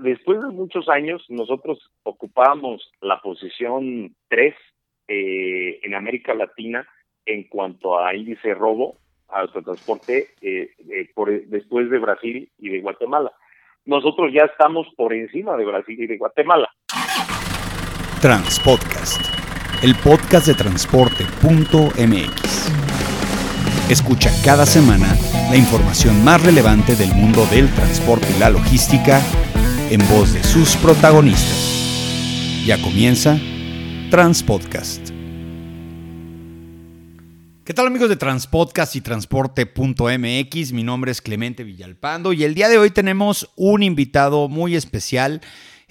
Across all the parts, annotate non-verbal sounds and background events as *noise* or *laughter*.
Después de muchos años, nosotros ocupábamos la posición 3 eh, en América Latina en cuanto a índice robo autotransporte eh, eh, después de Brasil y de Guatemala. Nosotros ya estamos por encima de Brasil y de Guatemala. Transpodcast, el podcast de transporte.mx. Escucha cada semana la información más relevante del mundo del transporte y la logística en voz de sus protagonistas. Ya comienza Transpodcast. ¿Qué tal amigos de Transpodcast y Transporte.mx? Mi nombre es Clemente Villalpando y el día de hoy tenemos un invitado muy especial.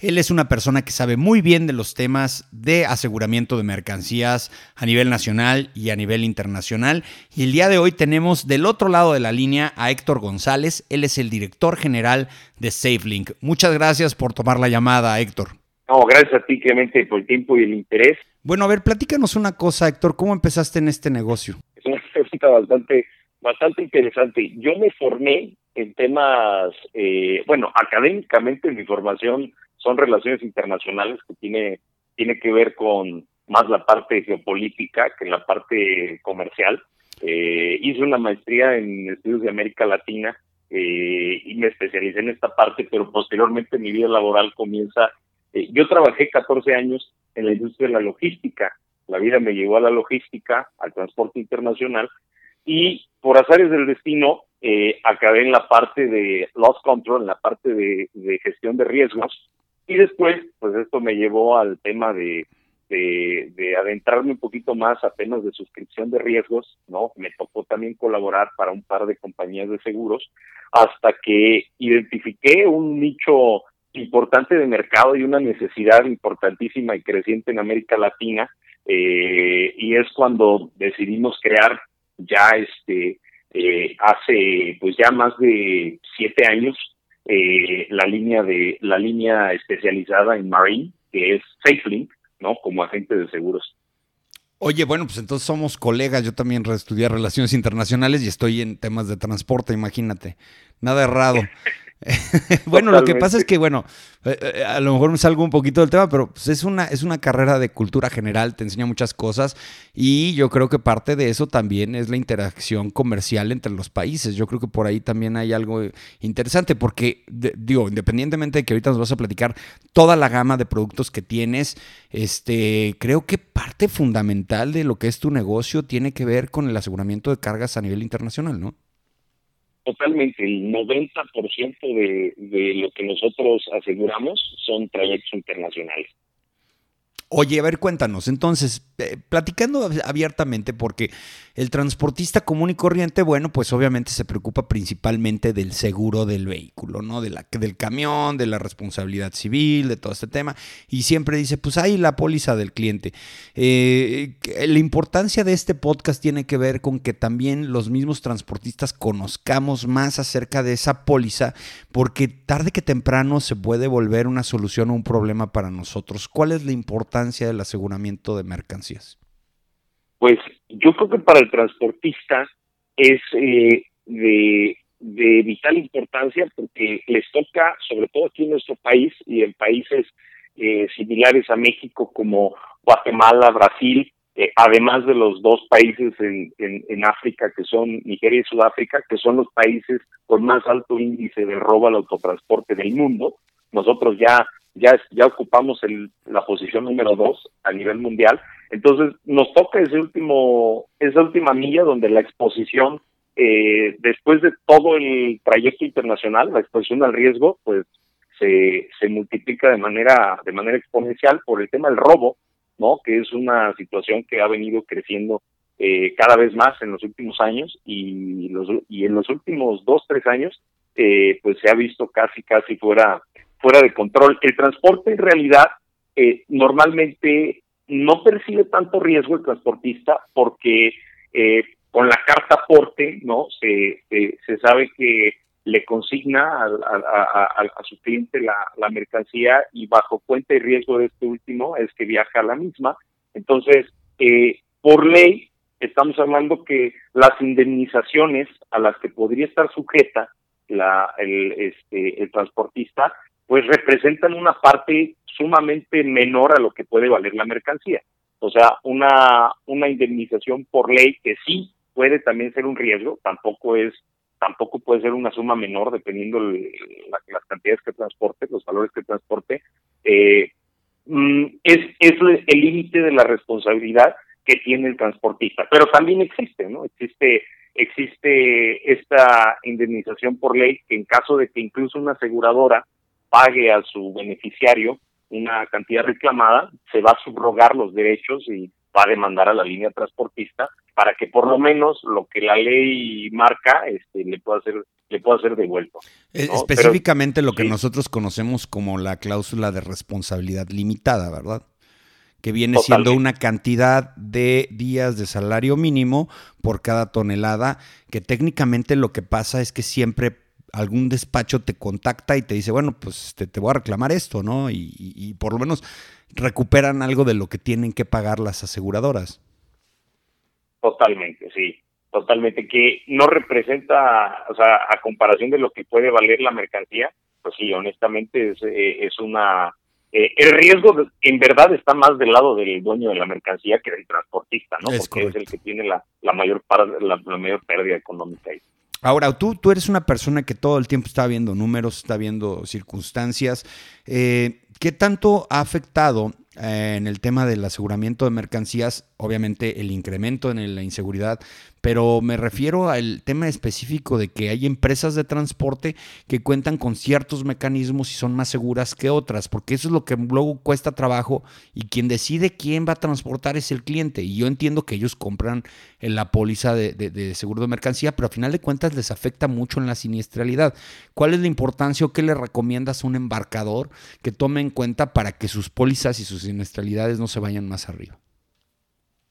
Él es una persona que sabe muy bien de los temas de aseguramiento de mercancías a nivel nacional y a nivel internacional. Y el día de hoy tenemos del otro lado de la línea a Héctor González. Él es el director general de SafeLink. Muchas gracias por tomar la llamada, Héctor. No, gracias a ti, Clemente, por el tiempo y el interés. Bueno, a ver, platícanos una cosa, Héctor. ¿Cómo empezaste en este negocio? Es una pregunta bastante, bastante interesante. Yo me formé en temas, eh, bueno, académicamente mi formación son relaciones internacionales que tiene, tiene que ver con más la parte geopolítica que la parte comercial. Eh, hice una maestría en estudios de América Latina eh, y me especialicé en esta parte, pero posteriormente mi vida laboral comienza. Eh, yo trabajé 14 años en la industria de la logística. La vida me llevó a la logística, al transporte internacional, y por azares del destino eh, acabé en la parte de loss control, en la parte de gestión de riesgos, y después, pues esto me llevó al tema de, de, adentrarme un poquito más a temas de suscripción de riesgos, ¿no? Me tocó también colaborar para un par de compañías de seguros hasta que identifiqué un nicho importante de mercado y una necesidad importantísima y creciente en América Latina eh, y es cuando decidimos crear ya este eh, hace pues ya más de siete años eh, la línea de la línea especializada en marine, que es SafeLink, ¿no? Como agente de seguros. Oye, bueno, pues entonces somos colegas. Yo también estudié relaciones internacionales y estoy en temas de transporte, imagínate. Nada errado. *laughs* *laughs* bueno, lo que pasa es que, bueno, eh, eh, a lo mejor me salgo un poquito del tema, pero pues, es, una, es una carrera de cultura general, te enseña muchas cosas y yo creo que parte de eso también es la interacción comercial entre los países. Yo creo que por ahí también hay algo interesante porque, digo, independientemente de que ahorita nos vas a platicar toda la gama de productos que tienes, este, creo que parte fundamental de lo que es tu negocio tiene que ver con el aseguramiento de cargas a nivel internacional, ¿no? Totalmente, el 90% de, de lo que nosotros aseguramos son trayectos internacionales. Oye, a ver, cuéntanos. Entonces, eh, platicando abiertamente, porque el transportista común y corriente, bueno, pues obviamente se preocupa principalmente del seguro del vehículo, ¿no? De la, del camión, de la responsabilidad civil, de todo este tema. Y siempre dice, pues ahí la póliza del cliente. Eh, la importancia de este podcast tiene que ver con que también los mismos transportistas conozcamos más acerca de esa póliza, porque tarde que temprano se puede volver una solución o un problema para nosotros. ¿Cuál es la importancia? del aseguramiento de mercancías? Pues yo creo que para el transportista es eh, de, vital importancia porque les toca, sobre todo aquí en nuestro país y en países eh, similares a México como Guatemala, Brasil, eh, además de los dos países en, en, África que son Nigeria y Sudáfrica, que son los países con más alto índice de robo al autotransporte del mundo. Nosotros ya ya, ya ocupamos el, la posición número dos a nivel mundial. Entonces nos toca ese último, esa última milla donde la exposición, eh, después de todo el trayecto internacional, la exposición al riesgo, pues se, se multiplica de manera, de manera exponencial por el tema del robo, ¿no? Que es una situación que ha venido creciendo eh, cada vez más en los últimos años y los y en los últimos dos tres años eh, pues se ha visto casi casi fuera fuera de control. El transporte en realidad eh, normalmente no percibe tanto riesgo el transportista porque eh, con la carta aporte, ¿no? Se, se, sabe que le consigna a, su cliente la, la, mercancía y bajo cuenta y riesgo de este último es que viaja a la misma. Entonces, eh, por ley, estamos hablando que las indemnizaciones a las que podría estar sujeta la, el, este, el transportista pues representan una parte sumamente menor a lo que puede valer la mercancía. O sea, una, una indemnización por ley que sí puede también ser un riesgo, tampoco es tampoco puede ser una suma menor dependiendo las cantidades que transporte, los valores que transporte. Eh, mm, es, es el límite de la responsabilidad que tiene el transportista, pero también existe, ¿no? Existe existe esta indemnización por ley que en caso de que incluso una aseguradora pague a su beneficiario una cantidad reclamada, se va a subrogar los derechos y va a demandar a la línea transportista para que por lo menos lo que la ley marca este, le pueda ser le pueda ser devuelto. Eh, específicamente lo que nosotros conocemos como la cláusula de responsabilidad limitada, ¿verdad? Que viene siendo una cantidad de días de salario mínimo por cada tonelada, que técnicamente lo que pasa es que siempre algún despacho te contacta y te dice, bueno, pues te, te voy a reclamar esto, ¿no? Y, por lo menos recuperan algo de lo que tienen que pagar las aseguradoras. Totalmente, sí, totalmente, que no representa, o sea, a comparación de lo que puede valer la mercancía, pues sí, honestamente es, eh, es una... Eh, el riesgo en verdad está más del lado del dueño de la mercancía que del transportista, ¿no? Porque es el que tiene la, la mayor la, la mayor pérdida económica ahí. Ahora, tú, tú eres una persona que todo el tiempo está viendo números, está viendo circunstancias. Eh, ¿Qué tanto ha afectado eh, en el tema del aseguramiento de mercancías, obviamente el incremento en la inseguridad, pero me refiero al tema específico de que hay empresas de transporte que cuentan con ciertos mecanismos y son más seguras que otras, porque eso es lo que luego cuesta trabajo y quien decide quién va a transportar es el cliente. Y yo entiendo que ellos compran en la póliza de, seguro de mercancía, pero a final de cuentas les afecta mucho en la siniestralidad. ¿Cuál es la importancia o qué le recomiendas a un embarcador que tome en cuenta para que sus pólizas y sus siniestralidades no se vayan más arriba?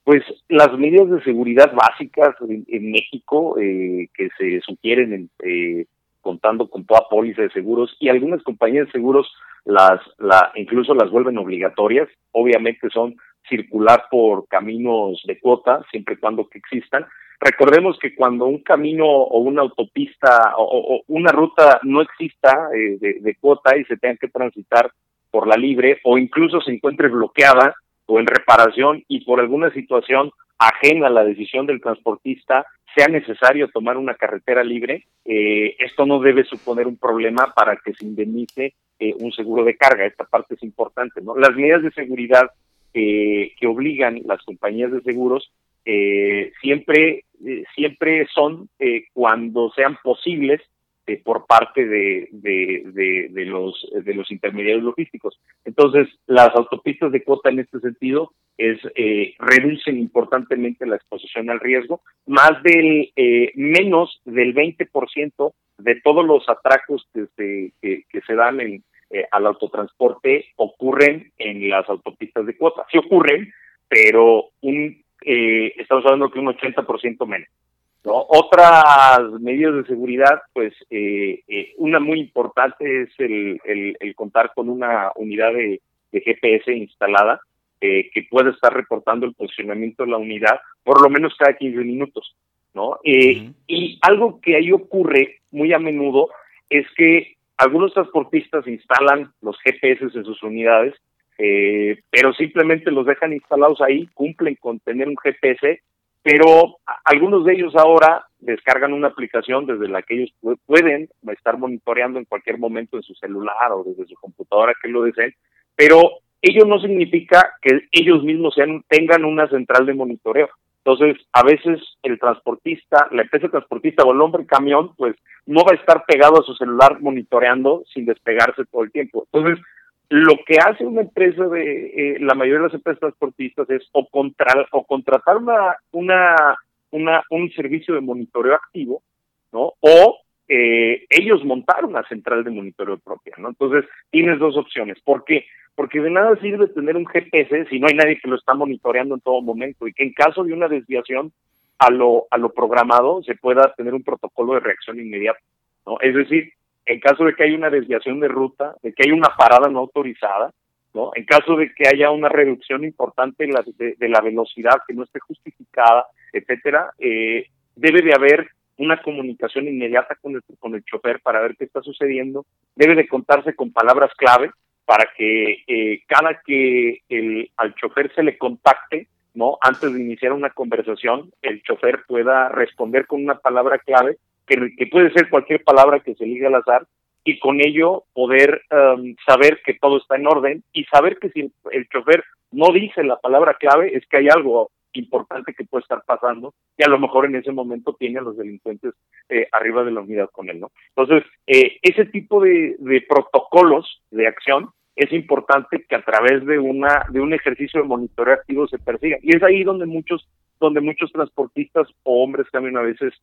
Pues las medidas de seguridad básicas en, México eh, que se sugieren eh, contando con toda póliza de seguros y algunas compañías de seguros las la, incluso las vuelven obligatorias, obviamente son circular por caminos de cuota siempre y cuando que existan. Recordemos que cuando un camino o una autopista o, una ruta no exista eh, de, de cuota y se tenga que transitar por la libre o incluso se encuentre bloqueada, o en reparación y por alguna situación ajena a la decisión del transportista sea necesario tomar una carretera libre, eh, esto no debe suponer un problema para que se indemnice eh, un seguro de carga. Esta parte es importante. ¿no? Las medidas de seguridad que obligan las compañías de seguros eh, siempre, siempre son cuando sean posibles eh, por parte de, de, los, de los intermediarios logísticos. Entonces, las autopistas de cuota en este sentido es eh, reducen importantemente la exposición al riesgo, más del eh, menos del 20% de todos los atracos que se, que, se dan en, eh, al autotransporte ocurren en las autopistas de cuota. Sí ocurren, pero un estamos hablando que un 80% menos. Otras medidas de seguridad, pues eh, eh, una muy importante es el, el, contar con una unidad de, GPS instalada eh, que puede estar reportando el posicionamiento de la unidad por lo menos cada 15 minutos. ¿no? Y algo que ahí ocurre muy a menudo es que algunos transportistas instalan los GPS en sus unidades, pero simplemente los dejan instalados ahí, cumplen con tener un GPS pero algunos de ellos ahora descargan una aplicación desde la que ellos pueden estar monitoreando en cualquier momento en su celular o desde su computadora que lo deseen, pero ello no significa que ellos mismos sean, tengan una central de monitoreo. Entonces, a veces el transportista, la empresa transportista o el hombre camión, pues no va a estar pegado a su celular monitoreando sin despegarse todo el tiempo. Entonces, lo que hace una empresa de eh, la mayoría de las empresas transportistas es o, contra, o contratar una, una, una, un servicio de monitoreo activo, ¿no? O eh, ellos montar una central de monitoreo propia, ¿no? Entonces, tienes dos opciones. ¿Por qué? Porque de nada sirve tener un GPS si no hay nadie que lo está monitoreando en todo momento y que en caso de una desviación a lo, a lo programado se pueda tener un protocolo de reacción inmediata, ¿no? Es decir, en caso de que haya una desviación de ruta, de que haya una parada no autorizada, ¿no? En caso de que haya una reducción importante de la, velocidad que no esté justificada, etcétera, eh, debe de haber una comunicación inmediata con el, con el chofer para ver qué está sucediendo, debe de contarse con palabras clave para que eh, cada que el, al chofer se le contacte, ¿no? Antes de iniciar una conversación, el chofer pueda responder con una palabra clave, que, puede ser cualquier palabra que se ligue al azar, y con ello poder um, saber que todo está en orden y saber que si el chofer no dice la palabra clave es que hay algo importante que puede estar pasando y a lo mejor en ese momento tiene a los delincuentes eh, arriba de la unidad con él, ¿no? Entonces, eh, ese tipo de, de protocolos de acción es importante que a través de una de un ejercicio de monitoreo activo se persiga y es ahí donde muchos donde muchos transportistas o hombres también a veces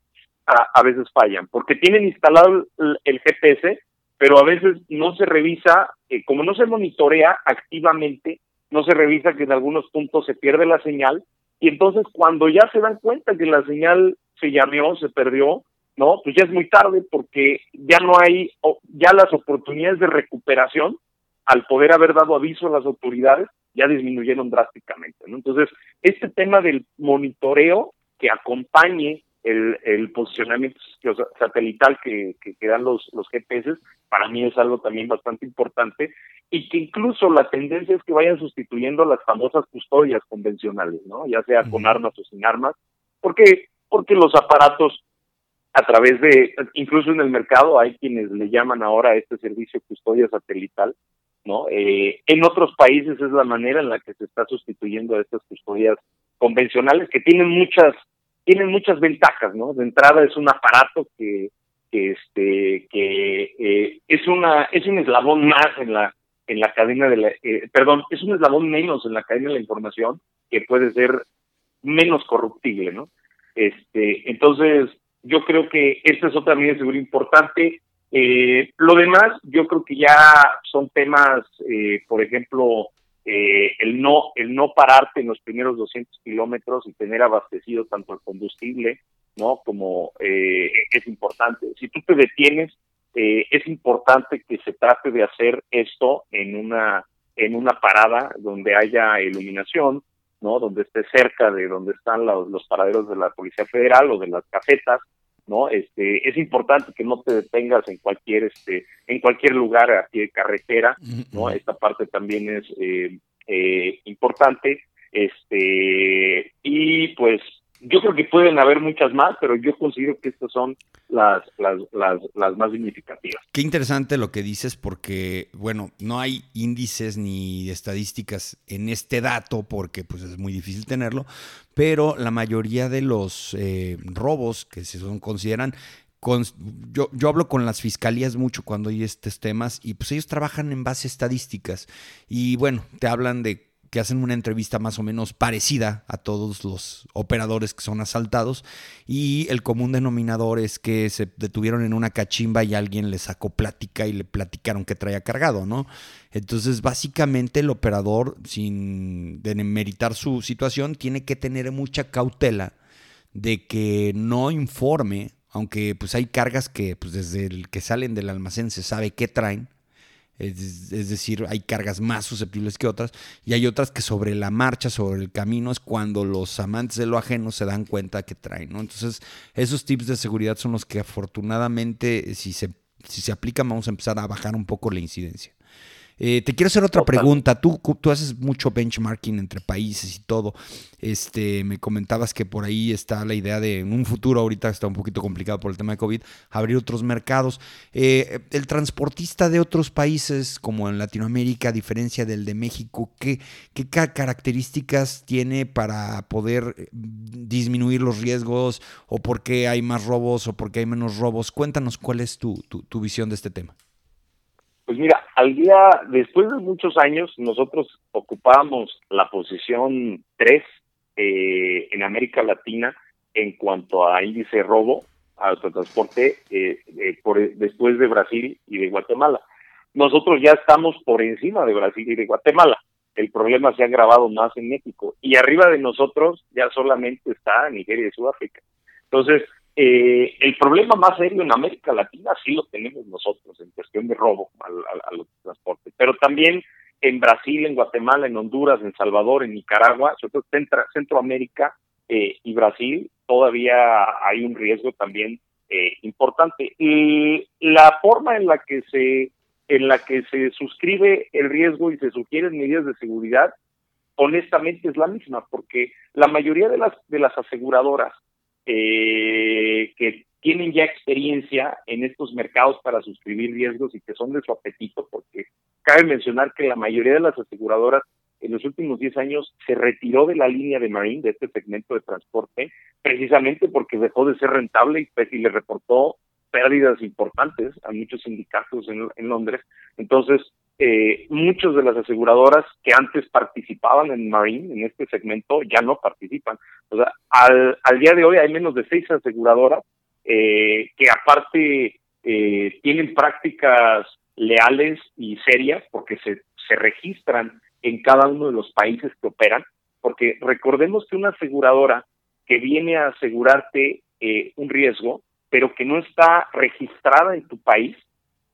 a, veces fallan porque tienen instalado el, el, GPS pero a veces no se revisa eh, como no se monitorea activamente no se revisa que en algunos puntos se pierde la señal y entonces cuando ya se dan cuenta que la señal se llameó, se perdió, ¿no? Pues ya es muy tarde porque ya no hay, ya las oportunidades de recuperación, al poder haber dado aviso a las autoridades, ya disminuyeron drásticamente, ¿no? Entonces, este tema del monitoreo que acompañe el, el posicionamiento satelital que, que, dan los, los GPS, para mí es algo también bastante importante, y que incluso la tendencia es que vayan sustituyendo las famosas custodias convencionales, ¿no? Ya sea con armas o sin armas, porque porque los aparatos a través de incluso en el mercado hay quienes le llaman ahora a este servicio custodia satelital, ¿no? Eh, en otros países es la manera en la que se está sustituyendo a estas custodias convencionales que tienen muchas tienen muchas ventajas, ¿no? De entrada es un aparato que, este que eh, es una es un eslabón más en la en la cadena de la eh, perdón es un eslabón menos en la cadena de la información que puede ser menos corruptible, ¿no? Este entonces yo creo que esta es otra medida de seguridad importante. Eh, lo demás, yo creo que ya son temas, eh, por ejemplo, eh, el no el no pararte en los primeros 200 kilómetros y tener abastecido tanto el combustible no como eh, es importante. Si tú te detienes eh, es importante que se trate de hacer esto en una en una parada donde haya iluminación no donde esté cerca de donde están los, los paraderos de la policía federal o de las casetas no este es importante que no te detengas en cualquier este en cualquier lugar a pie de carretera no esta parte también es eh, eh, importante este y pues yo creo que pueden haber muchas más, pero yo considero que estas son las, las, las, las, más significativas. Qué interesante lo que dices, porque, bueno, no hay índices ni estadísticas en este dato, porque pues es muy difícil tenerlo, pero la mayoría de los eh, robos que se son, consideran con, yo, yo, hablo con las fiscalías mucho cuando hay estos temas y pues ellos trabajan en base a estadísticas y bueno, te hablan de que hacen una entrevista más o menos parecida a todos los operadores que son asaltados y el común denominador es que se detuvieron en una cachimba y alguien le sacó plática y le platicaron que traía cargado, ¿no? Entonces, básicamente el operador, sin demeritar su situación, tiene que tener mucha cautela de que no informe, aunque pues hay cargas que pues desde el que salen del almacén se sabe qué traen, es, decir, hay cargas más susceptibles que otras y hay otras que sobre la marcha, sobre el camino, es cuando los amantes de lo ajeno se dan cuenta que traen, ¿no? Entonces, esos tips de seguridad son los que afortunadamente, si se, si se aplican, vamos a empezar a bajar un poco la incidencia. Eh, te quiero hacer otra pregunta. Tú, tú haces mucho benchmarking entre países y todo. Este, me comentabas que por ahí está la idea de en un futuro, ahorita está un poquito complicado por el tema de COVID, abrir otros mercados. Eh, el transportista de otros países, como en Latinoamérica, a diferencia del de México, ¿qué, qué características tiene para poder eh, disminuir los riesgos o por qué hay más robos o por qué hay menos robos? Cuéntanos cuál es tu, tu visión de este tema. Pues mira, al día, después de muchos años, nosotros ocupábamos la posición 3 eh, en América Latina en cuanto a índice robo, autotransporte, eh, eh, por, después de Brasil y de Guatemala. Nosotros ya estamos por encima de Brasil y de Guatemala. El problema se ha agravado más en México. Y arriba de nosotros ya solamente está Nigeria y Sudáfrica. Entonces, eh, el problema más serio en América Latina sí lo tenemos nosotros en cuestión de robo a, los transportes, pero también en Brasil, en Guatemala, en Honduras, en Salvador, en Nicaragua, sobre todo Centroamérica eh, y Brasil, todavía hay un riesgo también eh, importante. Y la forma en la que se en la que se suscribe el riesgo y se sugieren medidas de seguridad, honestamente es la misma, porque la mayoría de las de las aseguradoras eh, que tienen ya experiencia en estos mercados para suscribir riesgos y que son de su apetito, porque cabe mencionar que la mayoría de las aseguradoras en los últimos 10 años se retiró de la línea de Marine, de este segmento de transporte, precisamente porque dejó de ser rentable y, pues, y le reportó pérdidas importantes a muchos sindicatos en, en Londres. Entonces, eh, muchas de las aseguradoras que antes participaban en Marine, en este segmento, ya no participan. O sea, al, al día de hoy hay menos de seis aseguradoras eh, que aparte eh, tienen prácticas leales y serias porque se, se registran en cada uno de los países que operan, porque recordemos que una aseguradora que viene a asegurarte eh, un riesgo, pero que no está registrada en tu país,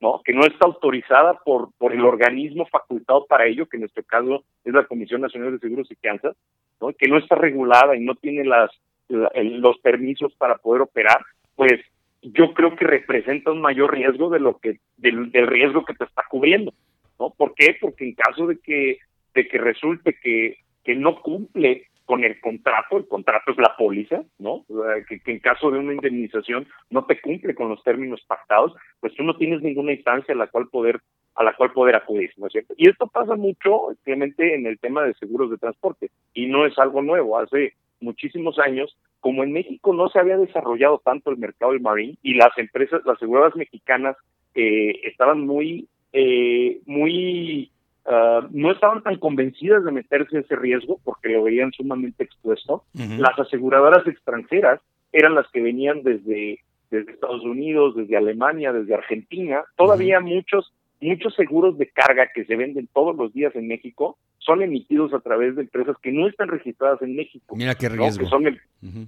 ¿no? que no está autorizada por, por el organismo facultado para ello, que en nuestro caso es la Comisión Nacional de Seguros y Fianzas, ¿no? que no está regulada y no tiene las, los permisos para poder operar, pues yo creo que representa un mayor riesgo de lo que del, del riesgo que te está cubriendo, ¿no? ¿Por qué? Porque en caso de que de que resulte que que no cumple con el contrato, el contrato es la póliza, ¿no? que, en caso de una indemnización no te cumple con los términos pactados, pues tú no tienes ninguna instancia a la cual poder a la cual poder acudir, ¿no es cierto? Y esto pasa mucho, obviamente, en el tema de seguros de transporte, y no es algo nuevo, hace muchísimos años, como en México no se había desarrollado tanto el mercado del marine y las empresas, las aseguradoras mexicanas eh, estaban muy, eh, muy Uh, no estaban tan convencidas de meterse ese riesgo porque lo veían sumamente expuesto. Las aseguradoras extranjeras eran las que venían desde, desde Estados Unidos, desde Alemania, desde Argentina. Todavía muchos muchos seguros de carga que se venden todos los días en México son emitidos a través de empresas que no están registradas en México. Mira qué riesgo.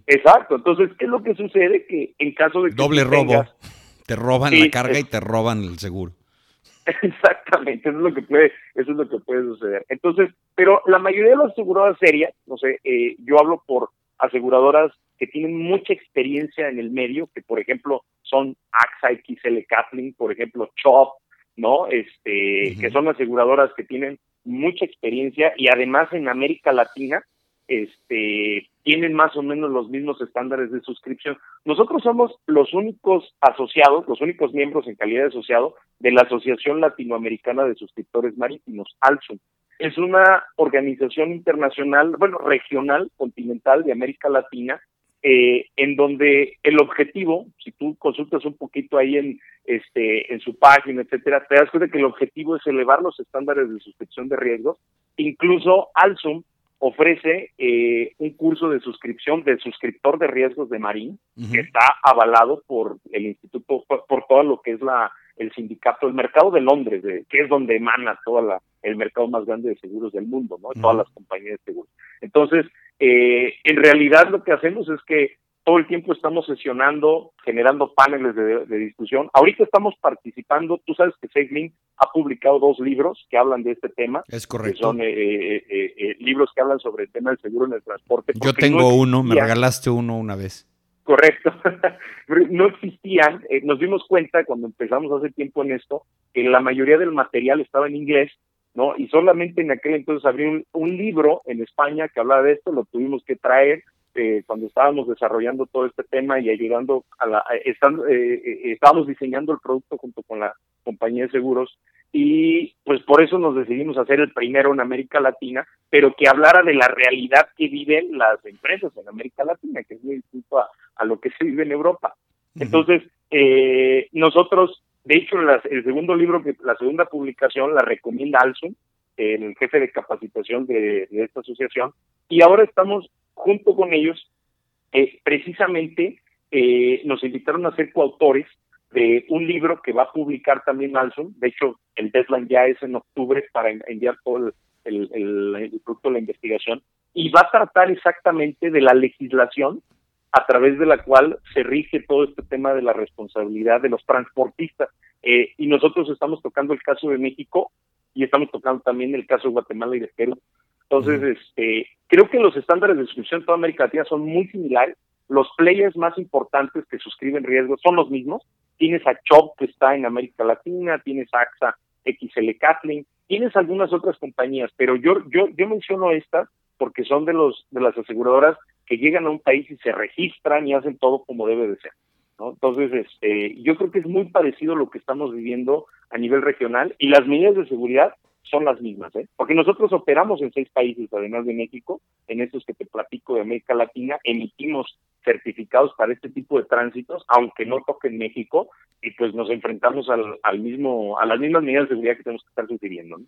Exacto. Entonces, ¿qué es lo que sucede? Que en caso de que... Doble robo. te roban la carga y te roban el seguro. *laughs* Exactamente, eso es lo que puede, eso es lo que puede suceder. Entonces, pero la mayoría de las aseguradoras serias, no sé, eh, yo hablo por aseguradoras que tienen mucha experiencia en el medio, que por ejemplo son AXA XL Kaplan, por ejemplo CHOP, ¿no? Este, que son aseguradoras que tienen mucha experiencia y además en América Latina, este, tienen más o menos los mismos estándares de suscripción. Nosotros somos los únicos asociados, los únicos miembros en calidad de asociado de la Asociación Latinoamericana de Suscriptores Marítimos, ALSUM. Es una organización internacional, bueno, regional, continental de América Latina, eh, en donde el objetivo, si tú consultas un poquito ahí en este en su página, etcétera, te das cuenta que el objetivo es elevar los estándares de suscripción de riesgos. Incluso Alsum ofrece eh, un curso de suscripción del suscriptor de riesgos de Marín, que está avalado por el instituto, por, todo lo que es la el sindicato, el mercado de Londres, de, que es donde emana todo la, el mercado más grande de seguros del mundo, ¿no? Todas las compañías de seguros. Entonces, eh, en realidad lo que hacemos es que todo el tiempo estamos sesionando, generando paneles de, discusión. Ahorita estamos participando, tú sabes que SafeLink ha publicado dos libros que hablan de este tema. Es correcto. Que son eh, eh, eh, libros que hablan sobre el tema del seguro en el transporte. Yo tengo uno, me regalaste uno una vez. Correcto. *laughs* no existían, nos dimos cuenta cuando empezamos hace tiempo en esto, que la mayoría del material estaba en inglés, ¿no? Y solamente en aquel entonces abrí un libro en España que hablaba de esto, lo tuvimos que traer este, cuando estábamos desarrollando todo este tema y ayudando a la, eh, eh, estábamos diseñando el producto junto con la compañía de seguros y pues por eso nos decidimos hacer el primero en América Latina, pero que hablara de la realidad que viven las empresas en América Latina, que es muy distinto a, lo que se vive en Europa. Entonces, eh, nosotros, de hecho, el segundo libro, que la segunda publicación la recomienda Alsum, el jefe de capacitación de, de esta asociación, y ahora estamos junto con ellos, eh, precisamente eh, nos invitaron a ser coautores de un libro que va a publicar también Alson. De hecho, el deadline ya es en octubre para enviar todo el, producto de la investigación. Y va a tratar exactamente de la legislación a través de la cual se rige todo este tema de la responsabilidad de los transportistas. Eh, y nosotros estamos tocando el caso de México y estamos tocando también el caso de Guatemala y de Perú. Entonces, este, creo que los estándares de suscripción en toda América Latina son muy similares. los players más importantes que suscriben riesgos son los mismos. Tienes a Chop que está en América Latina, tienes a AXA XL Kathleen, tienes algunas otras compañías, pero yo, yo, yo menciono estas porque son de los de las aseguradoras que llegan a un país y se registran y hacen todo como debe de ser. ¿no? Entonces, este, yo creo que es muy parecido lo que estamos viviendo a nivel regional y las medidas de seguridad son las mismas, ¿eh? porque nosotros operamos en seis países, además de México, en estos que te platico de América Latina, emitimos certificados para este tipo de tránsitos, aunque no toquen México, y pues nos enfrentamos al, al mismo, a las mismas medidas de seguridad que tenemos que estar sugiriendo. ¿no?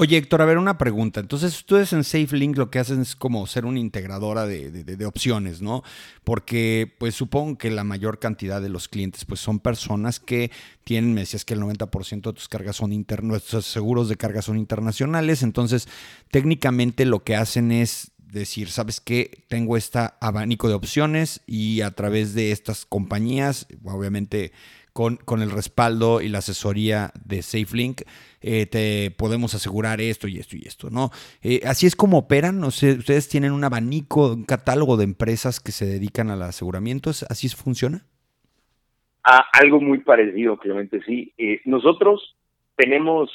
Oye, Héctor, a ver, una pregunta. Entonces, ustedes en SafeLink lo que hacen es como ser una integradora de, opciones, ¿no? Porque, pues supongo que la mayor cantidad de los clientes, pues son personas que tienen, me decías que el 90% de tus cargas son nuestros seguros de carga son internacionales. Entonces, técnicamente lo que hacen es decir, ¿sabes qué? Tengo este abanico de opciones y a través de estas compañías, obviamente con, con el respaldo y la asesoría de SafeLink, eh, te podemos asegurar esto y esto y esto, ¿no? Eh, así es como operan, no sé, ustedes tienen un abanico, un catálogo de empresas que se dedican al aseguramiento, ¿así funciona? Ah, algo muy parecido, obviamente, sí. Eh, nosotros tenemos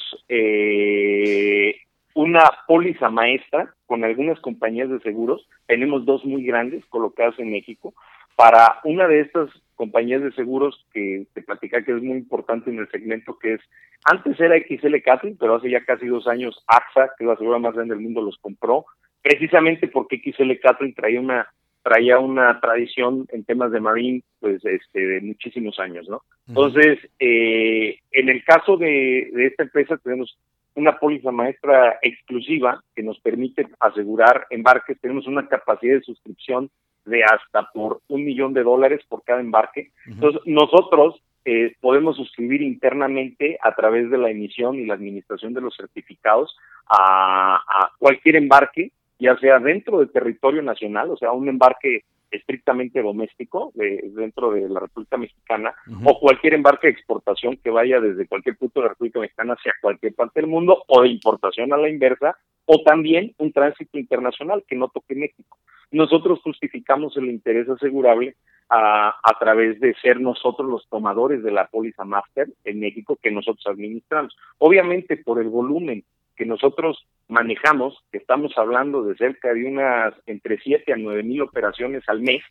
una póliza maestra con algunas compañías de seguros, tenemos dos muy grandes colocadas en México, para una de estas compañías de seguros que te platica que es muy importante en el segmento, que es, antes era XL Catlin, pero hace ya casi dos años AXA, que es la segura más grande del mundo, los compró, precisamente porque XL Catlin traía una traía una tradición en temas de marine, pues, este, de muchísimos años, ¿no? Entonces, eh, en el caso de, de esta empresa tenemos una póliza maestra exclusiva que nos permite asegurar embarques, tenemos una capacidad de suscripción de hasta por un millón de dólares por cada embarque. Entonces, nosotros eh, podemos suscribir internamente a través de la emisión y la administración de los certificados a, cualquier embarque, ya sea dentro del territorio nacional, o sea, un embarque estrictamente doméstico de, dentro de la República Mexicana o cualquier embarque de exportación que vaya desde cualquier punto de la República Mexicana hacia cualquier parte del mundo o de importación a la inversa o también un tránsito internacional que no toque México nosotros justificamos el interés asegurable a, a, través de ser nosotros los tomadores de la póliza máster en México que nosotros administramos. Obviamente por el volumen que nosotros manejamos, que estamos hablando de cerca de unas entre 7 a 9 mil operaciones al mes,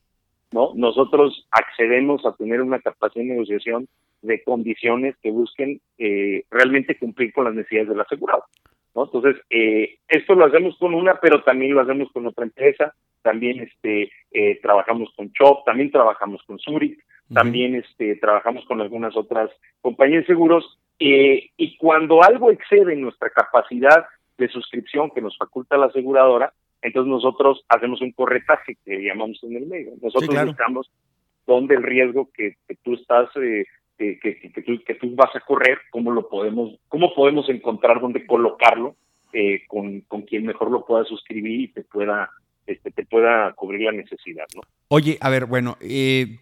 ¿no? Nosotros accedemos a tener una capacidad de negociación de condiciones que busquen eh, realmente cumplir con las necesidades del asegurado. ¿no? Entonces, eh, esto lo hacemos con una, pero también lo hacemos con otra empresa, también este eh, trabajamos con Chop, también trabajamos con Zurich, también este trabajamos con algunas otras compañías de seguros eh, y cuando algo excede nuestra capacidad de suscripción que nos faculta la aseguradora, entonces nosotros hacemos un corretaje que llamamos en el medio. Nosotros buscamos dónde el riesgo que, que tú estás eh, que, que, tú, que, tú, vas a correr, cómo lo podemos, cómo podemos encontrar dónde colocarlo eh, con, con quien mejor lo pueda suscribir y te pueda este, te pueda cubrir la necesidad, ¿no? Oye, a ver, bueno, eh,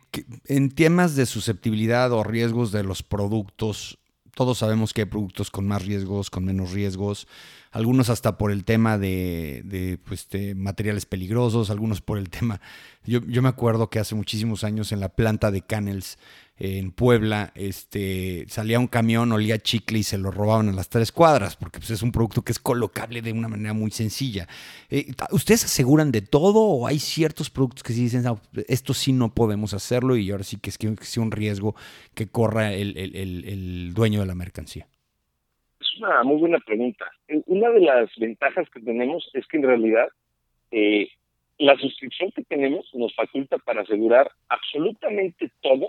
en temas de susceptibilidad o riesgos de los productos, todos sabemos que hay productos con más riesgos, con menos riesgos, algunos hasta por el tema de, de, pues, materiales peligrosos, algunos por el *laughs* tema, yo, yo, me acuerdo que hace muchísimos años en la planta de Canels en Puebla, este, salía un camión, olía chicle y se lo robaban a las tres cuadras, porque pues, es un producto que es colocable de una manera muy sencilla. Eh, ¿Ustedes aseguran de todo o hay ciertos productos que sí dicen, esto sí no podemos hacerlo y ahora sí que es que sea un riesgo que corra el, dueño de la mercancía? Es una muy buena pregunta. Eh, una de las ventajas que tenemos es que en realidad eh, la suscripción que tenemos nos faculta para asegurar absolutamente todo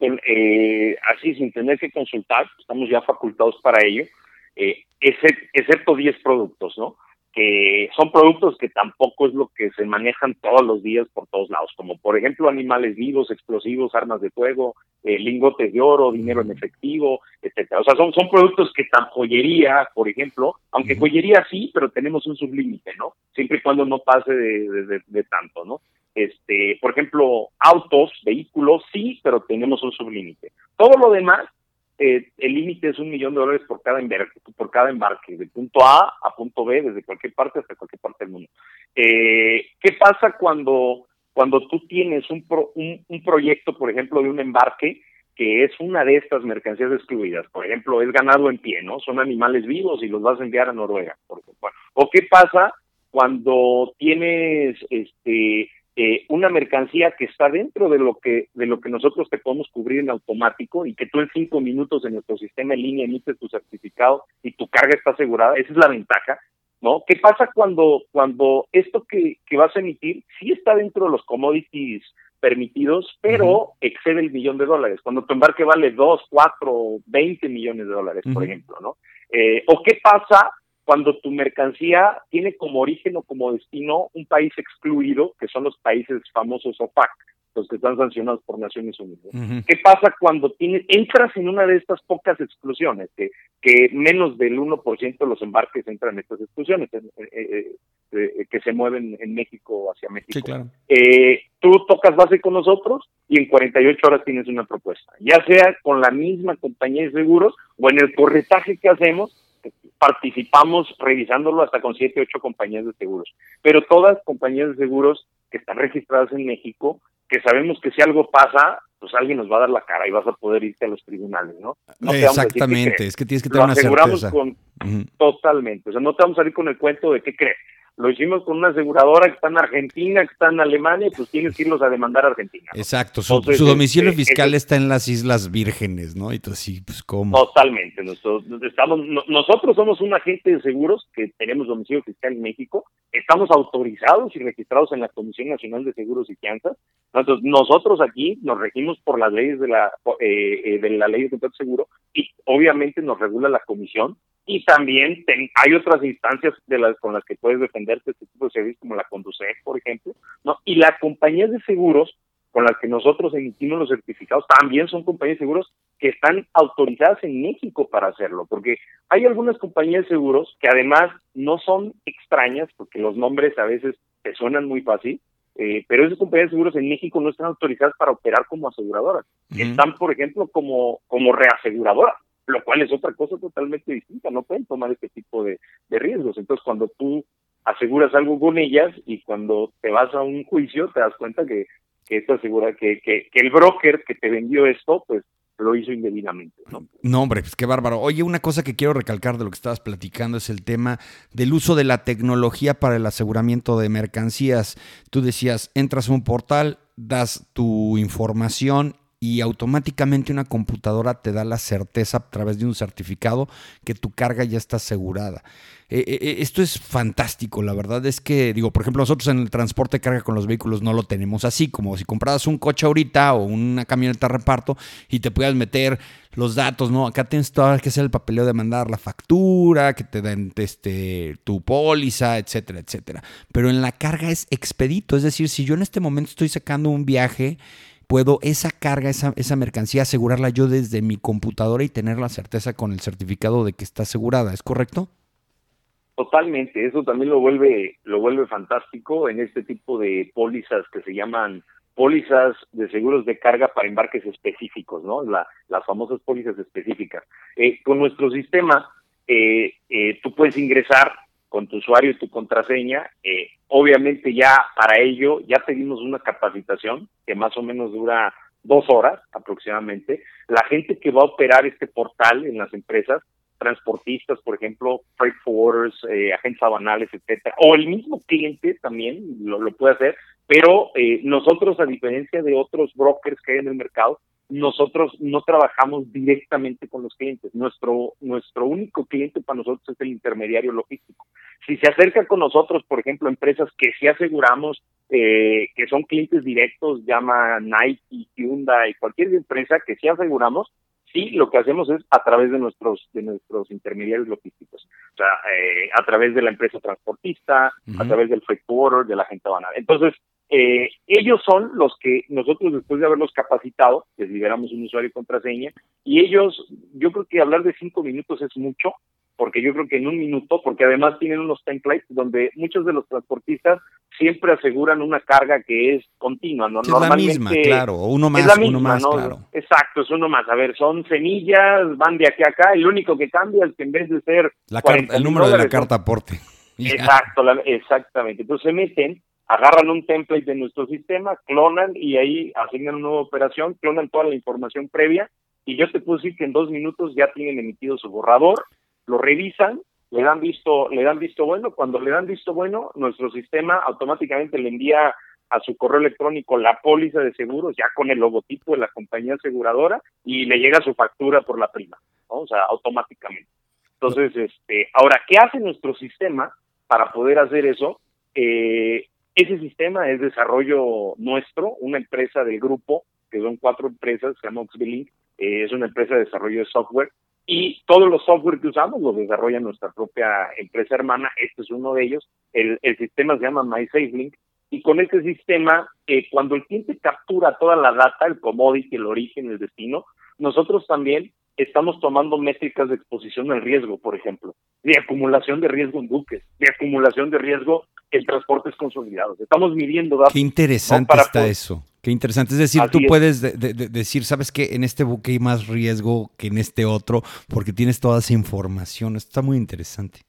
eh, así sin tener que consultar, estamos ya facultados para ello, eh, excepto 10 productos, ¿no? Que son productos que tampoco es lo que se manejan todos los días por todos lados, como por ejemplo animales vivos, explosivos, armas de fuego, eh, lingotes de oro, dinero en efectivo, etcétera. O sea, son, son productos que tan joyería, por ejemplo, aunque joyería sí, pero tenemos un sublímite, ¿no? Siempre y cuando no pase de, de tanto, ¿no? Este, por ejemplo, autos, vehículos, sí, pero tenemos un sublímite. Todo lo demás, eh, el límite es un millón de dólares por cada embarque, por cada embarque, de punto A a punto B, desde cualquier parte hasta cualquier parte del mundo. Eh, ¿Qué pasa cuando cuando tú tienes un, un, un proyecto, por ejemplo, de un embarque que es una de estas mercancías excluidas. Por ejemplo, es ganado en pie, ¿no? Son animales vivos y los vas a enviar a Noruega. Por o qué pasa cuando tienes este eh, una mercancía que está dentro de lo que de lo que nosotros te podemos cubrir en automático y que tú en cinco minutos en nuestro sistema en línea emites tu certificado y tu carga está asegurada, esa es la ventaja, ¿no? ¿Qué pasa cuando cuando esto que, que vas a emitir sí está dentro de los commodities permitidos, pero excede el millón de dólares? Cuando tu embarque vale dos, cuatro, veinte millones de dólares, por ejemplo, ¿no? Eh, ¿O qué pasa cuando tu mercancía tiene como origen o como destino un país excluido, que son los países famosos OPAC, los que están sancionados por Naciones Unidas. ¿Qué pasa cuando tienes, entras en una de estas pocas exclusiones, que, que menos del 1% de los embarques entran en estas exclusiones, eh, eh, eh, que se mueven en México hacia México? tú tocas base con nosotros y en 48 horas tienes una propuesta, ya sea con la misma compañía de seguros o en el corretaje que hacemos, participamos revisándolo hasta con siete, ocho compañías de seguros, pero todas compañías de seguros que están registradas en México, que sabemos que si algo pasa, pues alguien nos va a dar la cara y vas a poder irte a los tribunales, ¿no? Exactamente, es que tienes que tener una aseguramos certeza. Con, Totalmente, o sea, no te vamos a salir con el cuento de qué crees lo hicimos con una aseguradora que está en Argentina, que está en Alemania, y pues tienes que irlos a demandar a Argentina. Exacto, su, domicilio este, fiscal está en las Islas Vírgenes, ¿no? Y tú sí, pues cómo. Totalmente, nosotros, estamos, nosotros somos un agente de seguros que tenemos domicilio fiscal en México, estamos autorizados y registrados en la Comisión Nacional de Seguros y Fianzas, entonces nosotros aquí nos regimos por las leyes de la, eh, eh, de la ley de contrato seguro y obviamente nos regula la comisión y también hay otras instancias de las con las que puedes defenderte este tipo de servicios como la Conducef, por ejemplo, ¿no? Y las compañías de seguros con las que nosotros emitimos los certificados también son compañías de seguros que están autorizadas en México para hacerlo, porque hay algunas compañías de seguros que además no son extrañas, porque los nombres a veces te suenan muy fácil, eh, pero esas compañías de seguros en México no están autorizadas para operar como aseguradoras, están, por ejemplo, como, como reaseguradoras lo cual es otra cosa totalmente distinta, no pueden tomar este tipo de, riesgos. Entonces, cuando tú aseguras algo con ellas y cuando te vas a un juicio te das cuenta que, que esto asegura que, que, el broker que te vendió esto, pues lo hizo indebidamente. ¿no? no, hombre, pues qué bárbaro. Oye, una cosa que quiero recalcar de lo que estabas platicando es el tema del uso de la tecnología para el aseguramiento de mercancías. Tú decías, entras a un portal, das tu información y automáticamente una computadora te da la certeza a través de un certificado que tu carga ya está asegurada. Eh, eh, eh, esto es fantástico, la verdad es que, digo, por ejemplo, nosotros en el transporte de carga con los vehículos no lo tenemos así, como si compraras un coche ahorita o una camioneta reparto y te puedas meter los datos, ¿no? Acá tienes todo que hacer el papeleo de mandar la factura, que te den este, tu póliza, etcétera, etcétera. Pero en la carga es expedito, es decir, si yo en este momento estoy sacando un viaje, puedo esa carga, esa, esa mercancía asegurarla yo desde mi computadora y tener la certeza con el certificado de que está asegurada, ¿es correcto? Totalmente, eso también lo vuelve, lo vuelve fantástico en este tipo de pólizas que se llaman pólizas de seguros de carga para embarques específicos, ¿no? La, las famosas pólizas específicas. Eh, con nuestro sistema, eh, eh, tú puedes ingresar con tu usuario y tu contraseña. Eh, obviamente ya para ello ya pedimos una capacitación que más o menos dura dos horas aproximadamente. La gente que va a operar este portal en las empresas, transportistas, por ejemplo, freight forwarders, eh, agentes aduanales, etcétera, o el mismo cliente también lo, lo puede hacer, pero eh, nosotros, a diferencia de otros brokers que hay en el mercado, nosotros no trabajamos directamente con los clientes. Nuestro, nuestro único cliente para nosotros es el intermediario logístico. Si se acerca con nosotros, por ejemplo, empresas que sí aseguramos eh, que son clientes directos, llama Nike, Hyundai, cualquier empresa que sí aseguramos, sí lo que hacemos es a través de nuestros de nuestros intermediarios logísticos o sea eh, a través de la empresa transportista a través del freight forwarder de la gente banal entonces eh, ellos son los que nosotros después de haberlos capacitado, les liberamos un usuario y contraseña, y ellos, yo creo que hablar de cinco minutos es mucho, porque yo creo que en un minuto, porque además tienen unos templates donde muchos de los transportistas siempre aseguran una carga que es continua, ¿no? Es la misma, claro, uno más, uno más, claro. Exacto, es uno más. A ver, son semillas, van de aquí a acá, lo único que cambia es que en vez de ser... La el número de la carta aporte. *laughs* Exacto, exactamente. Entonces se meten agarran un template de nuestro sistema, clonan y ahí asignan una nueva operación, clonan toda la información previa y yo te puedo decir que en dos minutos ya tienen emitido su borrador, lo revisan, le dan visto, le dan visto bueno, cuando le dan visto bueno, nuestro sistema automáticamente le envía a su correo electrónico la póliza de seguros ya con el logotipo de la compañía aseguradora y le llega su factura por la prima, o sea, automáticamente. Entonces, este, ahora, ¿qué hace nuestro sistema para poder hacer eso? Eh, ese sistema es desarrollo nuestro, una empresa del grupo, que son cuatro empresas, se llama Oxbilink, eh, es una empresa de desarrollo de software, y todos los software que usamos los desarrolla nuestra propia empresa hermana, este es uno de ellos, el, sistema se llama MySafeLink, y con este sistema, eh, cuando el cliente captura toda la data, el commodity, el origen, el destino, nosotros también estamos tomando métricas de exposición al riesgo, por ejemplo, de acumulación de riesgo en buques, de acumulación de riesgo en transportes consolidados. Estamos midiendo datos. Qué interesante está eso. Qué interesante. Es decir, tú puedes decir, sabes que en este buque hay más riesgo que en este otro, porque tienes toda esa información. Está muy interesante.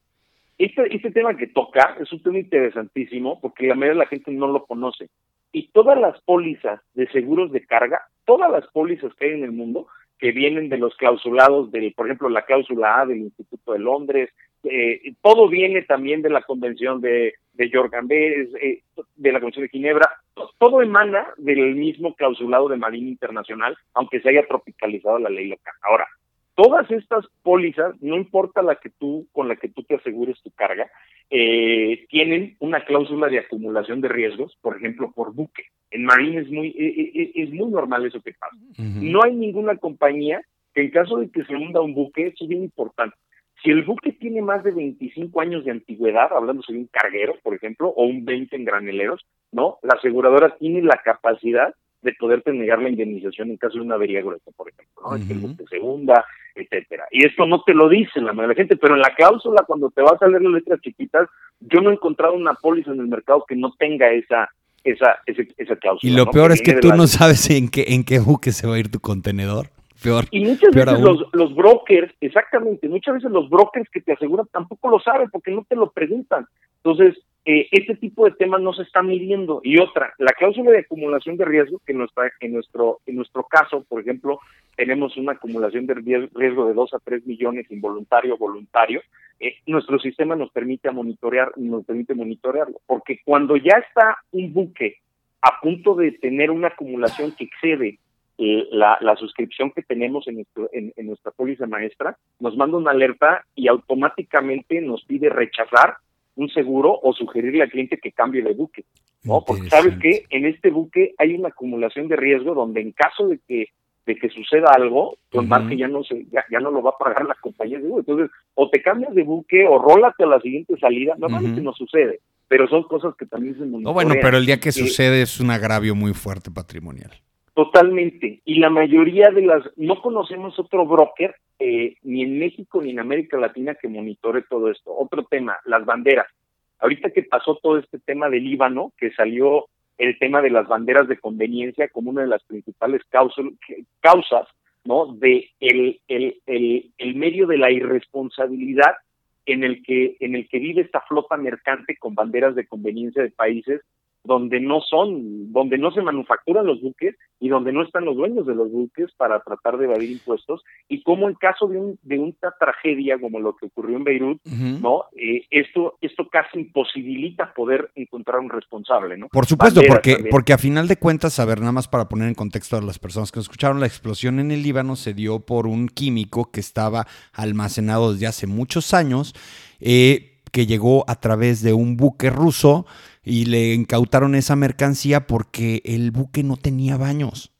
Este, este tema que toca es un tema interesantísimo porque la mayoría de la gente no lo conoce. Y todas las pólizas de seguros de carga, todas las pólizas que hay en el mundo, que vienen de los clausulados, del, por ejemplo, la cláusula A del Instituto de Londres, eh, todo viene también de la Convención de, de eh, de la Convención de Ginebra, todo emana del mismo clausulado de Marina Internacional, aunque se haya tropicalizado la ley local. Ahora, todas estas pólizas, no importa la que tú, con la que tú te asegures tu carga, eh, tienen una cláusula de acumulación de riesgos, por ejemplo, por buque. En Marine es muy, eh, eh, es muy normal eso que pasa. No hay ninguna compañía que en caso de que se hunda un buque, eso es bien importante. Si el buque tiene más de 25 años de antigüedad, hablando de un carguero, por ejemplo, o un 20 en graneleros, ¿no? La aseguradora tiene la capacidad de poderte negar la indemnización en caso de una avería gruesa, por ejemplo, ¿no? que el buque se hunda, etcétera. Y esto no te lo dice la mayoría de la gente, pero en la cláusula, cuando te vas a leer las letras chiquitas, yo no he encontrado una póliza en el mercado que no tenga esa esa, esa, cláusula. Y lo peor es que tú no sabes en qué, en qué buque se va a ir tu contenedor. Peor, y muchas veces los, los, brokers, exactamente, muchas veces los brokers que te aseguran tampoco lo saben porque no te lo preguntan. Entonces, eh, este tipo de temas no se está midiendo. Y otra, la cláusula de acumulación de riesgo, que en, nuestro, en nuestro caso, por ejemplo, tenemos una acumulación de riesgo de 2 a 3 millones involuntario voluntario, eh, nuestro sistema nos permite monitorear, nos permite monitorearlo, porque cuando ya está un buque a punto de tener una acumulación que excede eh, la, la, suscripción que tenemos en, nuestro, en, en nuestra póliza maestra, nos manda una alerta y automáticamente nos pide rechazar un seguro o sugerirle al cliente que cambie de buque, ¿no? Porque sabes que en este buque hay una acumulación de riesgo donde en caso de que de que suceda algo, tu embarque ya no se, ya, no lo va a pagar la compañía de buque. Entonces, o te cambias de buque o rólate a la siguiente salida, normalmente no sucede, pero son cosas que también se No, bueno, pero el día que sucede es un agravio muy fuerte patrimonial. Totalmente. Y la mayoría de las, no conocemos otro broker, eh, ni en México ni en América Latina, que monitore todo esto. Otro tema, las banderas. Ahorita que pasó todo este tema del Líbano, que salió el tema de las banderas de conveniencia como una de las principales causas, ¿no? de el, el, el, el medio de la irresponsabilidad en el que en el que vive esta flota mercante con banderas de conveniencia de países donde no son, donde no se manufacturan los buques y donde no están los dueños de los buques para tratar de evadir impuestos y como en caso de, un, de una tragedia como lo que ocurrió en Beirut, ¿no? Eh, esto, esto casi imposibilita poder encontrar un responsable, ¿no? Por supuesto, porque, porque a final de cuentas, a ver, nada más para poner en contexto a las personas que escucharon, la explosión en el Líbano se dio por un químico que estaba almacenado desde hace muchos años, eh, que llegó a través de un buque ruso, y le incautaron esa mercancía porque el buque no tenía baños.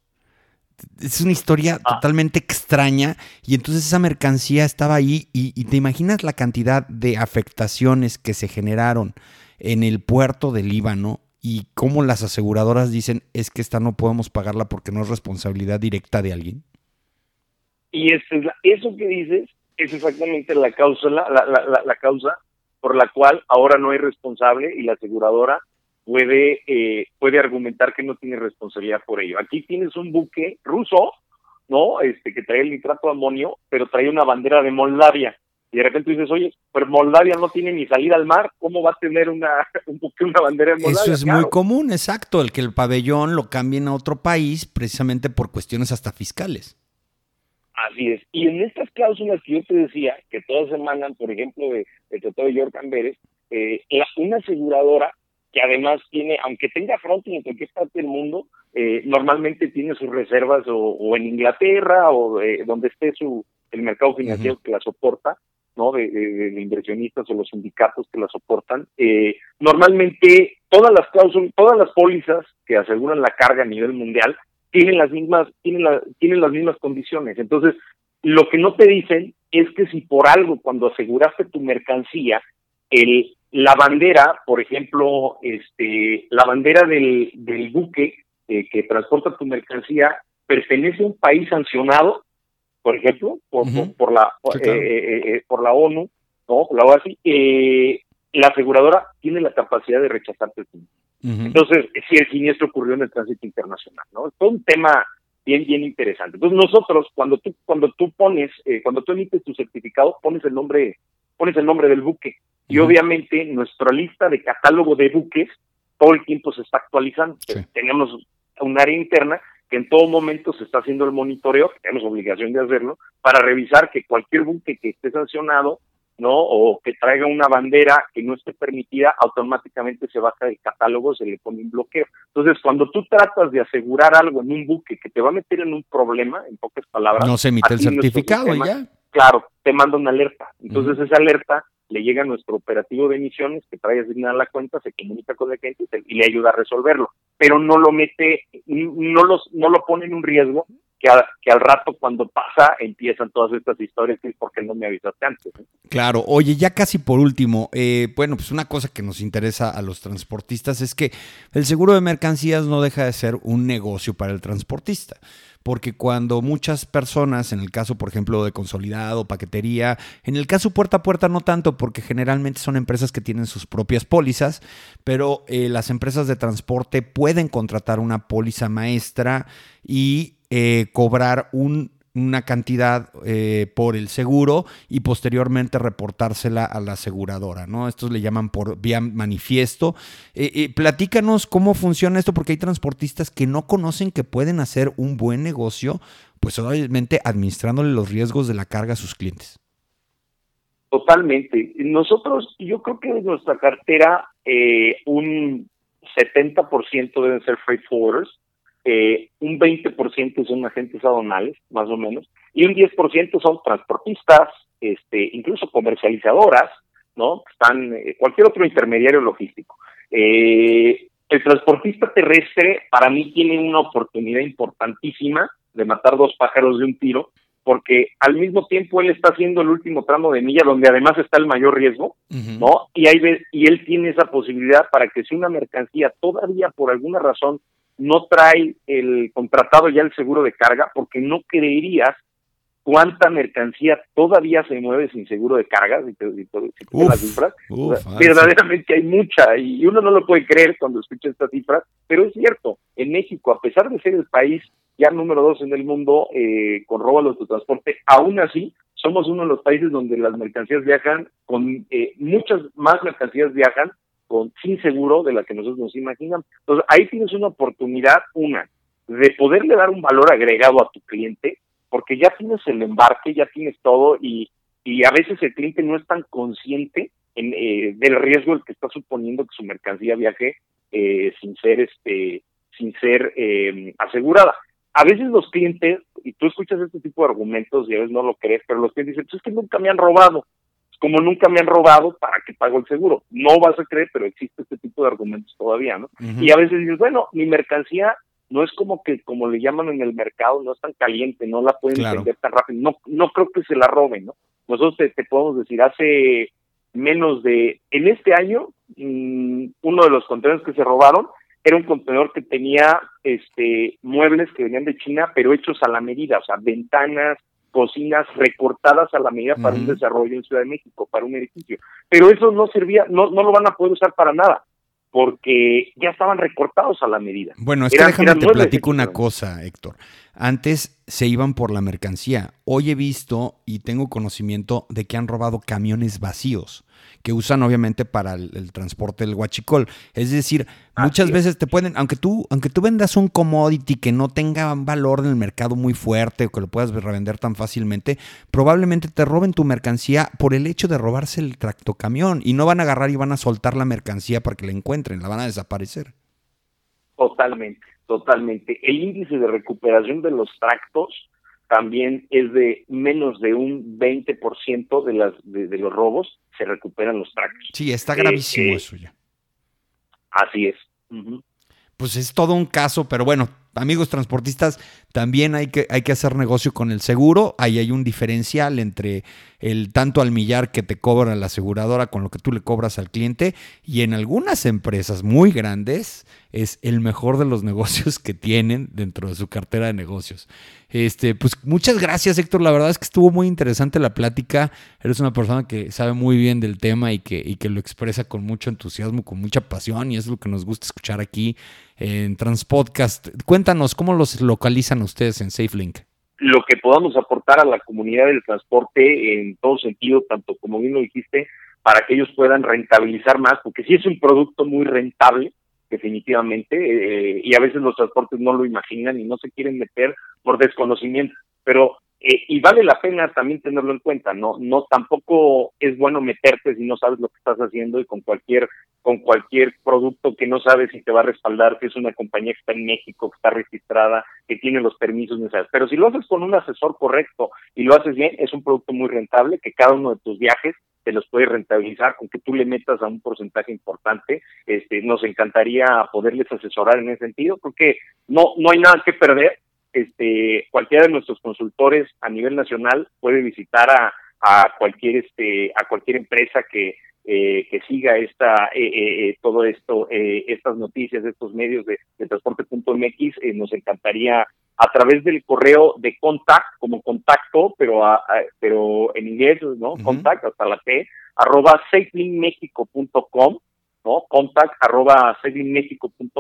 Es una historia ah. totalmente extraña y entonces esa mercancía estaba ahí y, te imaginas la cantidad de afectaciones que se generaron en el puerto del Líbano y cómo las aseguradoras dicen es que esta no podemos pagarla porque no es responsabilidad directa de alguien. Y eso, eso que dices es exactamente la causa, la, la, la causa por la cual ahora no hay responsable y la aseguradora puede, eh, puede argumentar que no tiene responsabilidad por ello. Aquí tienes un buque ruso, ¿no? Este, que trae el nitrato de amonio, pero trae una bandera de Moldavia. y de repente dices, oye, pues Moldavia no tiene ni salida al mar, ¿cómo va a tener una, *laughs* una bandera en Moldavia? Eso es muy común, exacto, el que el pabellón lo cambien a otro país precisamente por cuestiones hasta fiscales. Así es. Y en estas cláusulas que yo te decía, que todas se mandan, por ejemplo, de, del Tratado de York Amberes, eh, una aseguradora que además tiene, aunque tenga fronting en cualquier parte del mundo, eh, normalmente tiene sus reservas o, en Inglaterra o eh, donde esté su el mercado financiero que la soporta, ¿no? De, de, inversionistas o los sindicatos que la soportan. Eh, normalmente todas las cláusulas, todas las pólizas que aseguran la carga a nivel mundial tienen las mismas, tienen, la, tienen las mismas condiciones. Entonces, lo que no te dicen es que si por algo cuando aseguraste tu mercancía, el, la bandera, por ejemplo, este, la bandera del, del buque eh, que transporta tu mercancía pertenece a un país sancionado, por ejemplo, por, por, la eh, eh, por la ONU, no, la OASI, la aseguradora tiene la capacidad de rechazarte el entonces, si el siniestro ocurrió en el tránsito internacional, ¿no? Es todo un tema bien, bien interesante. Entonces, nosotros, cuando tú, cuando tú pones, eh, cuando tú emites tu certificado, pones el nombre, pones el nombre del buque. Y obviamente nuestra lista de catálogo de buques todo el tiempo se está actualizando. Tenemos un área interna que en todo momento se está haciendo el monitoreo, tenemos obligación de hacerlo, para revisar que cualquier buque que esté sancionado ¿no? O que traiga una bandera que no esté permitida, automáticamente se baja del catálogo, se le pone un bloqueo. Entonces, cuando tú tratas de asegurar algo en un buque que te va a meter en un problema, en pocas palabras, no se emite el certificado ya. Claro, te manda una alerta. Entonces, esa alerta le llega a nuestro operativo de emisiones que trae asignada la cuenta, se comunica con el cliente y le ayuda a resolverlo, pero no lo mete, no los, no lo pone en un riesgo que, que al rato cuando pasa empiezan todas estas historias y es porque no me avisaste antes. Claro, oye, ya casi por último, eh, bueno, pues una cosa que nos interesa a los transportistas es que el seguro de mercancías no deja de ser un negocio para el transportista porque cuando muchas personas, en el caso, por ejemplo, de consolidado, paquetería, en el caso puerta a puerta no tanto, porque generalmente son empresas que tienen sus propias pólizas, pero eh, las empresas de transporte pueden contratar una póliza maestra y eh, cobrar una cantidad eh, por el seguro y posteriormente reportársela a la aseguradora, ¿no? Estos le llaman por vía manifiesto. Eh, platícanos cómo funciona esto, porque hay transportistas que no conocen que pueden hacer un buen negocio, pues obviamente administrándole los riesgos de la carga a sus clientes. Totalmente. Nosotros, yo creo que en nuestra cartera un 70% deben ser freight forwarders, eh, un 20% son agentes aduanales, más o menos, y un 10% son transportistas, este, incluso comercializadoras, ¿no? Están eh, cualquier otro intermediario logístico. Eh, el transportista terrestre para mí tiene una oportunidad importantísima de matar dos pájaros de un tiro, porque al mismo tiempo él está haciendo el último tramo de milla donde además está el mayor riesgo, ¿no? Y ahí y él tiene esa posibilidad para que si una mercancía todavía por alguna razón no trae el contratado ya el seguro de carga porque no creerías cuánta mercancía todavía se mueve sin seguro de carga, si te, las cifras. verdaderamente hay mucha y uno no lo puede creer cuando escucha estas cifras, pero es cierto, en México, a pesar de ser el país ya número dos en el mundo eh, con robo a transporte, aún así somos uno de los países donde las mercancías viajan, con eh, muchas más mercancías viajan con, sin seguro de la que nosotros nos imaginamos. Entonces, ahí tienes una oportunidad, una, de poderle dar un valor agregado a tu cliente, porque ya tienes el embarque, ya tienes todo y, y a veces el cliente no es tan consciente en, eh, del riesgo el que está suponiendo que su mercancía viaje eh, sin ser este sin ser eh, asegurada. A veces los clientes, y tú escuchas este tipo de argumentos y a veces no lo crees, pero los clientes dicen, pues es que nunca me han robado como nunca me han robado, ¿para qué pago el seguro? No vas a creer, pero existe este tipo de argumentos todavía, ¿no? Y a veces dices, bueno, mi mercancía no es como que, como le llaman en el mercado, no es tan caliente, no la pueden vender tan rápido, no, no creo que se la roben, ¿no? Nosotros te, podemos decir, hace menos de, en este año, mm, uno de los contenedores que se robaron era un contenedor que tenía este muebles que venían de China, pero hechos a la medida, o sea, ventanas, cocinas recortadas a la medida para un desarrollo en Ciudad de México, para un edificio. Pero eso no servía, no, no lo van a poder usar para nada. porque ya estaban recortados a la medida. Bueno, es que déjame te platico una cosa, Héctor. Antes se iban por la mercancía. Hoy he visto y tengo conocimiento de que han robado camiones vacíos que usan obviamente para el, transporte del huachicol. Es decir, muchas veces te pueden, aunque tú, aunque tú vendas un commodity que no tenga valor en el mercado muy fuerte o que lo puedas revender tan fácilmente, probablemente te roben tu mercancía por el hecho de robarse el tractocamión y no van a agarrar y van a soltar la mercancía para que la encuentren, la van a desaparecer. Totalmente, totalmente. El índice de recuperación de los tractos también es de menos de un 20% de, las, de, los robos se recuperan los tractos. Sí, está gravísimo eh, eso ya. Así es. Pues es todo un caso, pero bueno, amigos transportistas, también hay que, hay que hacer negocio con el seguro. Ahí hay un diferencial entre el tanto al millar que te cobra la aseguradora con lo que tú le cobras al cliente. Y en algunas empresas muy grandes es el mejor de los *laughs* negocios que tienen dentro de su cartera de negocios. Este, pues muchas gracias, Héctor. La verdad es que estuvo muy interesante la plática. Eres una persona que sabe muy bien del tema y que, y que lo expresa con mucho entusiasmo, con mucha pasión, y es lo que nos gusta escuchar aquí en Transpodcast. Cuéntanos, ¿cómo los localizan ustedes en SafeLink? Lo que podamos aportar a la comunidad del transporte en todo sentido, tanto como bien lo dijiste, para que ellos puedan rentabilizar más, porque si es un producto muy rentable, definitivamente, eh, y a veces los transportes no lo imaginan y no se quieren meter por desconocimiento, pero eh, y vale la pena también tenerlo en cuenta, no, no tampoco es bueno meterte si no sabes lo que estás haciendo y con cualquier, con cualquier producto que no sabes si te va a respaldar, que es una compañía que está en México, que está registrada, que tiene los permisos necesarios. Pero si lo haces con un asesor correcto y lo haces bien, es un producto muy rentable que cada uno de tus viajes te los puede rentabilizar, aunque tú le metas a un porcentaje importante, este, nos encantaría poderles asesorar en ese sentido, porque no, no hay nada que perder, este, cualquiera de nuestros consultores a nivel nacional puede visitar a, a cualquier este a cualquier empresa que eh, que siga esta eh, eh, eh todo esto eh, estas noticias estos medios de, de transporte.mx eh, nos encantaría a través del correo de contact como contacto pero a, pero en inglés no contact hasta la t arroba com ¿no? Contact arroba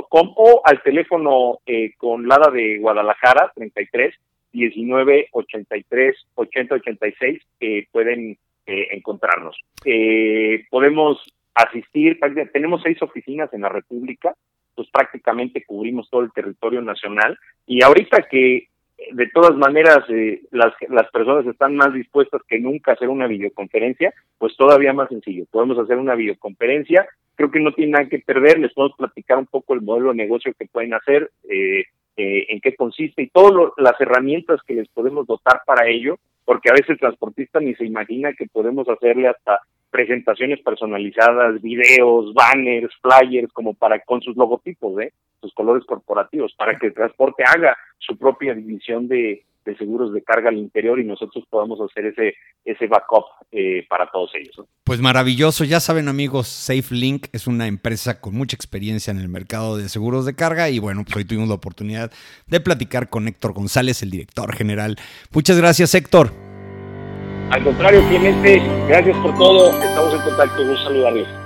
com o al teléfono eh, con Lada de Guadalajara, 33 19 83 80 86, eh, pueden eh, encontrarnos. Eh, podemos asistir, tenemos seis oficinas en la República, pues prácticamente cubrimos todo el territorio nacional y ahorita que de todas maneras eh, las, las personas están más dispuestas que nunca a hacer una videoconferencia, pues todavía más sencillo. Podemos hacer una videoconferencia, creo que no tiene nada que perder, les podemos platicar un poco el modelo de negocio que pueden hacer, eh, eh, en qué consiste y todas las herramientas que les podemos dotar para ello, porque a veces el transportista ni se imagina que podemos hacerle hasta presentaciones personalizadas, videos, banners, flyers, como para con sus logotipos, ¿eh? sus colores corporativos, para que el transporte haga su propia división de, seguros de carga al interior y nosotros podamos hacer ese, ese backup eh, para todos ellos. Pues maravilloso, ya saben amigos, SafeLink es una empresa con mucha experiencia en el mercado de seguros de carga y bueno, pues hoy tuvimos la oportunidad de platicar con Héctor González, el director general. Muchas gracias Héctor. Al contrario, Clemente, gracias por todo. Estamos en contacto. Un saludarles.